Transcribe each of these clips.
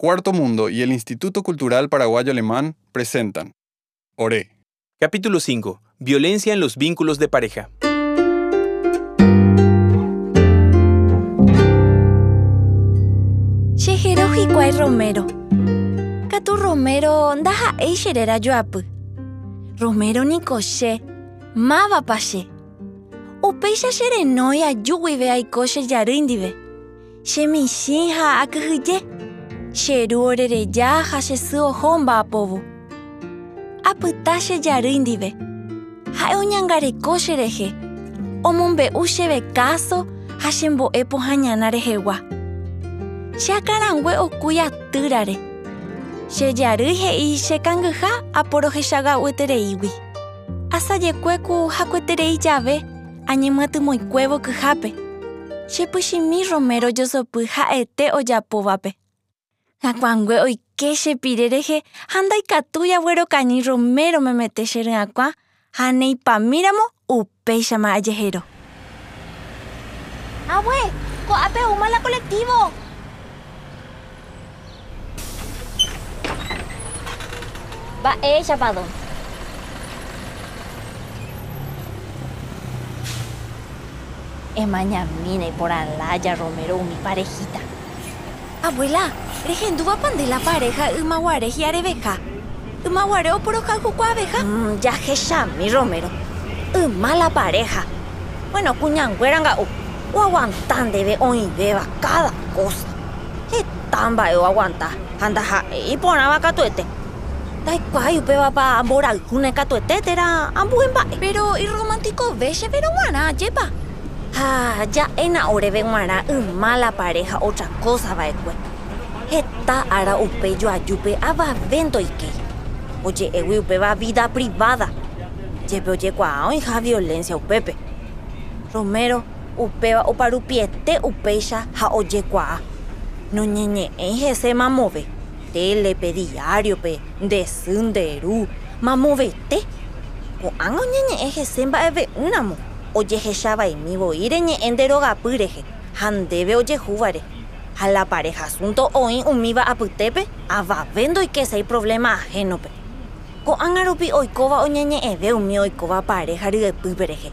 Cuarto Mundo y el Instituto Cultural Paraguayo Alemán presentan Oré. Capítulo 5. Violencia en los vínculos de pareja. Sheheroji kwai Romero. Katu Romero ndaha eisherera joapu. Romero ni koshe. Mava pashe. Upeisha sherenoi ajuguive aikoshe yarindive. Shemishinha akuhuye. Sheru orereya ha shesu ohomba apovu. Apytashe yarindive. Ha'e oñangareko cherehe. Omombe'u chéve káso ha chembo'e pohãñana rehegua. Che akarangue okúi atýrare. Che jary he'i che kangyha aporohechaga'uetereígui. Asajekue ku hakueterei jave añemyatymóikuévo kyhápe. Chepychimi Romero josopy ha'ete ojapovape. Ha'kuangue oike chepire rehe ha ndaikatúi aguerokañy Romero memete che ry'akua ha neipamíramo upéichama ajehero. Abue, ko'ápe uma la colectivo. Mba'e chapadón. Emañamine por alaya Romero mi parejita. Abuela, rehendúva pande la pareja Imaguare y Arebeca. Imaguare o puro abeja. Mm, ya mi Romero. Ima la pareja. Bueno, cuñangueranga o, o aguantan debe oír beba cada cosa. ¿Qué tan va o aguanta? Anda ja y ponaba catuete. Dai kwai upeba pa ambora hune catuete tera ambuen ba. Pero y romántico veche pero guana, yepa. Ah, ya ena oreve guana ima la pareja otra cosa va ekue. Heta ara upe yo ayupe aba vento ike. Oye, ewi upeba vida privada. Yepe oye kwa hija violencia upepe. Romero, upeba oparupiete upeisha ha oye kwa. No ñeñe en se mamove. Telepe diario pe de sunderu. Mamovete. O ango ñeñe eje semba eve unamo. Oye hechaba y mi boire ñe en deroga pureje. Handebe oye juvare. A la pareja asunto oin umiva a putepe. Ava vendo y que se hay problema ajeno pe. Ko angarupi oikova oñeñe eve umi oikova pareja ryepyperehe.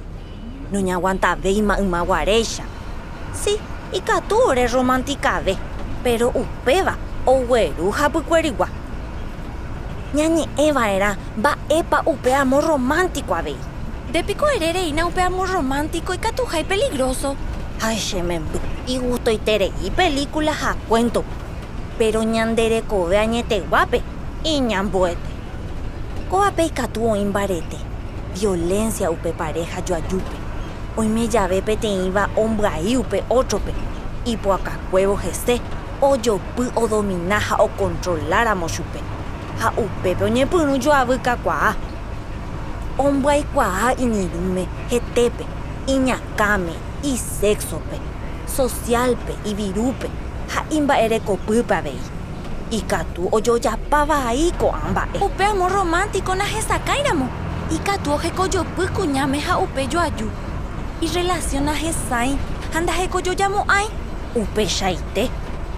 No ña aguanta veima ima guarecha. Sí, y catore romántica ve. Pero upeva o güeru hapykuerigua. Ñañe Eva era va epa upe amor romántico a vei. De pico herere ina upe amor romántico catuja y peligroso. Ay, shemembu. Y gusto y tere y películas a cuento. Pero ñandere kobe añete guape y ñambuete. Koape y catuo imbarete. Violencia upe pareja yo ayupe. Hoy me llave pete iba hombre ahí upe otro pe. Y po acá huevo geste. O yo pu o dominaja o controlar a mochupe. Ha upe pe oñe punu yo abuka kwa. Hombre y kwa inirume jetepe. Iñakame y sexo pe. Social pe y virupe. Ha imba ere kopupa vei. Y katu o yo ya pava ahí ko amba e. Upe amor romántico na jesa kairamo. Y katu o jeko yo pu kuñame ha upe yo ayu. Y relación a jesai. Anda jeko yo llamo ai. Upe shaite.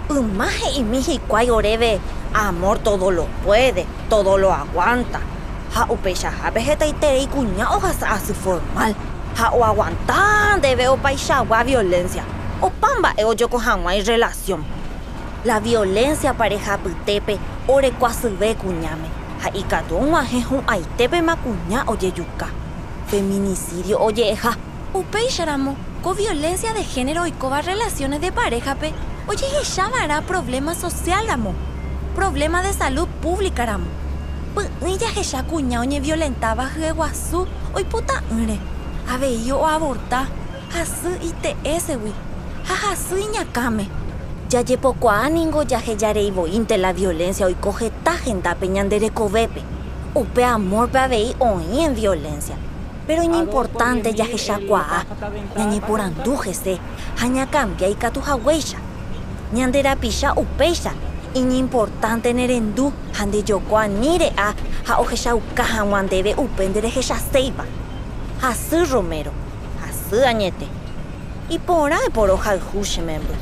Umaje y miji kwai oreve. Amor todo lo puede, todo lo aguanta. Ha upe shahabe jeta y tere y cuña o jasa a su formal. Ha o aguantan debe o paishawa violencia. O pamba e o yo cojanwa y relación. La violencia pareja putepe ore kwasube kuñame. Ha ikatu jehu aitepe makuña oye yuka. Feminicidio oye eja. Upei sharamo, con violencia de género y coba relaciones de pareja pe. Oye llamará problema social amo. Problema de salud pública. Pues ella ella cuña oñe violentaba guazú. Hoy puta ure. Ave yo aborta. Hasu ite ese wi. Ha hasu iñakame. Ya llepo ningo ya heyare inte la violencia hoy coge tajenta peñandere covepe. Upe amor pe avei oí en violencia. Pero es importante ya que shakwa. Ñañe por andújese. Haña cambia y catuja huella. Ñandera pisha upeisha. Y ni importante nerendu. Hande yoko nire a. Ha ojesha ukaja wandebe upendere jesha seiba. Hasu Romero. Hasu añete. Por hoja el membro.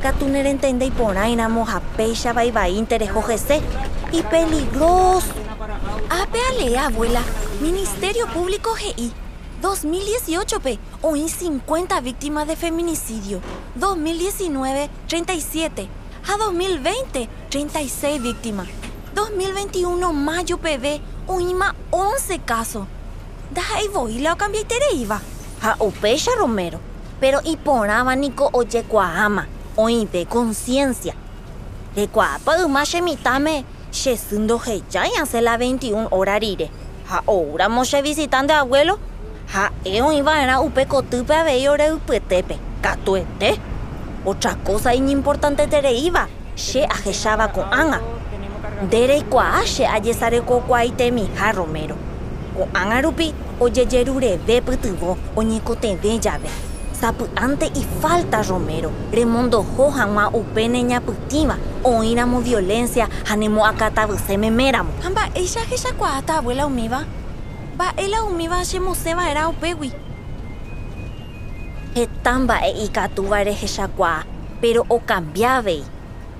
Catunere entende y por ahí namos a pecha va y peligroso. Apeale, abuela. Ministerio Público GI. 2018, P. Hoy 50 víctimas de feminicidio. 2019, 37. A 2020, 36 víctimas. 2021, mayo, PB. Más 11 casos. Y voy, la iba. A Opecha Romero. Pero y por abanico oye cuahama. Hoy de conciencia. De cuapa, más shemitame. Shesundo ya se la 21 horarire. Ahora moshe visitante abuelo. Ha eo iba era upe cotupe a ore upetepe. Catuete. Otra cosa importante tere iba. She ajechaba con anga. Dere kwa she ayesare ko kwaite mi ha romero. Ko anga rupi oye yerure ve putuvo oñeko te ve llave. Sapu ante y falta romero. Remondo hojan ma upene ñaputima. Oíramos violencia, meméramo. Hamba, ella ella cuata abuela umiva. Va, ela umiva shemoseba era upewi. Etamba e ikatuba re heshakwa, pero o cambiabe.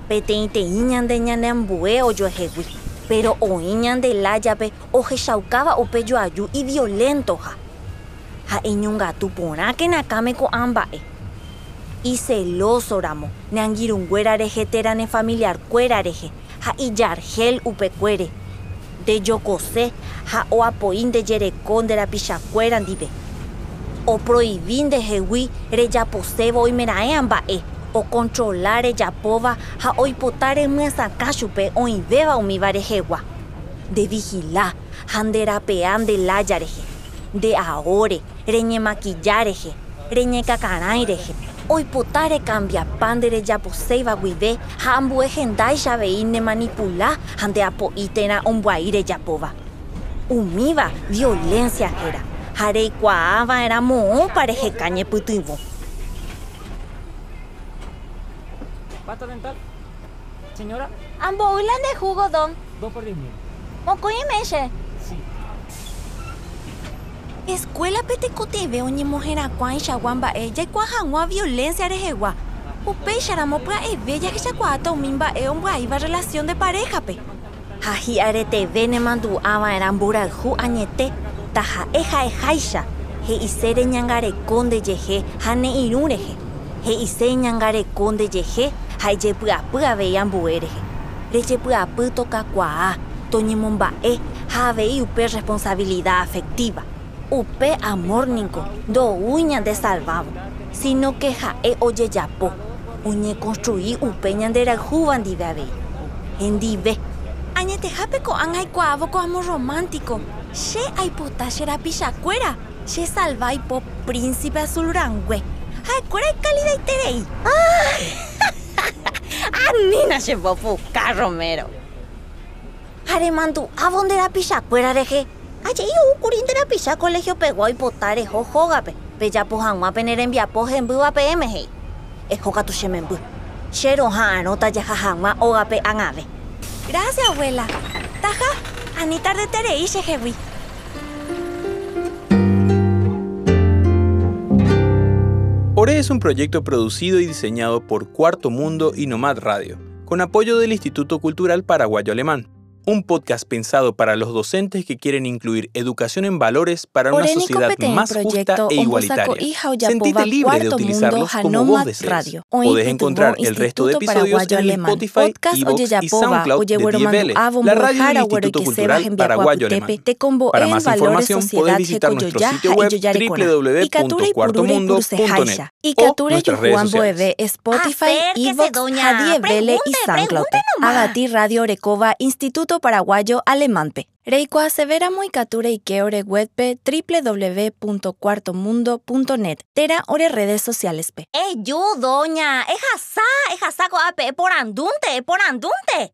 Peteinte iñan de ñanembue o yo ejewi. Pero o iñan de layape o heshaukaba o peyo ayu y violento ha. Ha iñunga tu pora que nakame ko ambae. Y celoso ramo, ne reje terane familiar cuerareje, ha iyargel upecuere, de yocose, ha o apoín de yerecón de la pichacuera dive. O prohibín de jehui re yaposebo y meraean bae, o controlar yapova, ha hoy potare mesa De ahore, reñe maquillareje, reñe cacaraireje, oipotare cambia pandere japoseiva guive ha ambuehendai chaveine manipula hande apo'ítera ombuaíre japóva. Umíva violencia héra ha reikuaava'erã moõ pareheka ñepytyvõ. ¿Pasta dental? Señora. Ambo'ýla de jugo, don. Dos por diez mil. Mokõimeche. Escuela petekote oñemohẽrakuã ichagua ya jaikuaahag̃ua violencia rehegua. Upéicharamo pya'eve jahechakuaáta umi mba'e ombya'íva relación de parejape. Ha hi'areteve nemandu'ãva'erã mborayhu añete ta ha'e ha'eháicha he'ise reñangareko ndejehe ha ne'irũ rehe. He'ise ñangareko ndejehe ha ejepy'apy avei ambue rehe. Rejepy'apy tokakuaa toñemomba'e ha avei upe responsabilidad afectiva upe amórnico do uña de salvavo, sino que jae ojejapo, uñe construí upe ñanderayhúva ndive avei. Hendive. Añetehápe ko'ág̃a aikuaávo ko amor romántico. Che aipota che rapichakuéra. Che salvai po príncipe azulrangue. Ha'ekuéra ikalidaiterei. Anina che popuka Romero. Aremandu'ávo nde rapichakuéra rehe. Aje iukurínte picha colegio pegua oipotare hohógape pejapo hag̃uápe nerembiapo hembývape emehei ehókatu che memby che roha'ãrõta jaha hag̃ua ógape ag̃ave gracias abuela. Taha ani tardeterei chehegui Ore es un proyecto producido y diseñado por Cuarto Mundo y Nomad Radio, con apoyo del Instituto Cultural Paraguayo Alemán un podcast pensado para los docentes que quieren incluir educación en valores para una sociedad más justa e igualitaria. Sentite libre de utilizarlos como vos desees. Podés encontrar el resto de episodios en Spotify, Evox y SoundCloud de Dievele, la radio del Instituto Cultural Paraguayo Alemán. Para más información, podés visitar nuestro sitio web www.cuartomundo.net o nuestras redes sociales. Spotify, Evox, y SoundCloud. Agati Radio Recova Instituto Paraguayo Alemánpe. Reiko asevera muy cature y que ore webpe www.cuartomundo.net. Tera ore redes sociales pe. Eh, yo, doña, es asá, es asá, por andunte, por andunte.